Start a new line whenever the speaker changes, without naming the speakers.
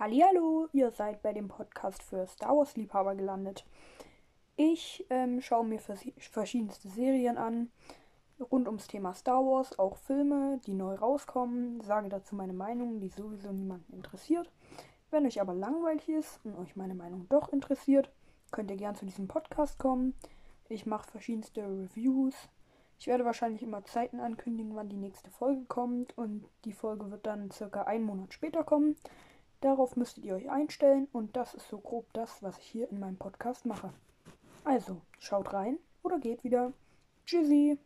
Hallihallo, ihr seid bei dem Podcast für Star Wars Liebhaber gelandet. Ich ähm, schaue mir vers verschiedenste Serien an, rund ums Thema Star Wars, auch Filme, die neu rauskommen, sage dazu meine Meinung, die sowieso niemanden interessiert. Wenn euch aber langweilig ist und euch meine Meinung doch interessiert, könnt ihr gern zu diesem Podcast kommen. Ich mache verschiedenste Reviews. Ich werde wahrscheinlich immer Zeiten ankündigen, wann die nächste Folge kommt und die Folge wird dann circa einen Monat später kommen. Darauf müsstet ihr euch einstellen und das ist so grob das, was ich hier in meinem Podcast mache. Also, schaut rein oder geht wieder. Tschüssi!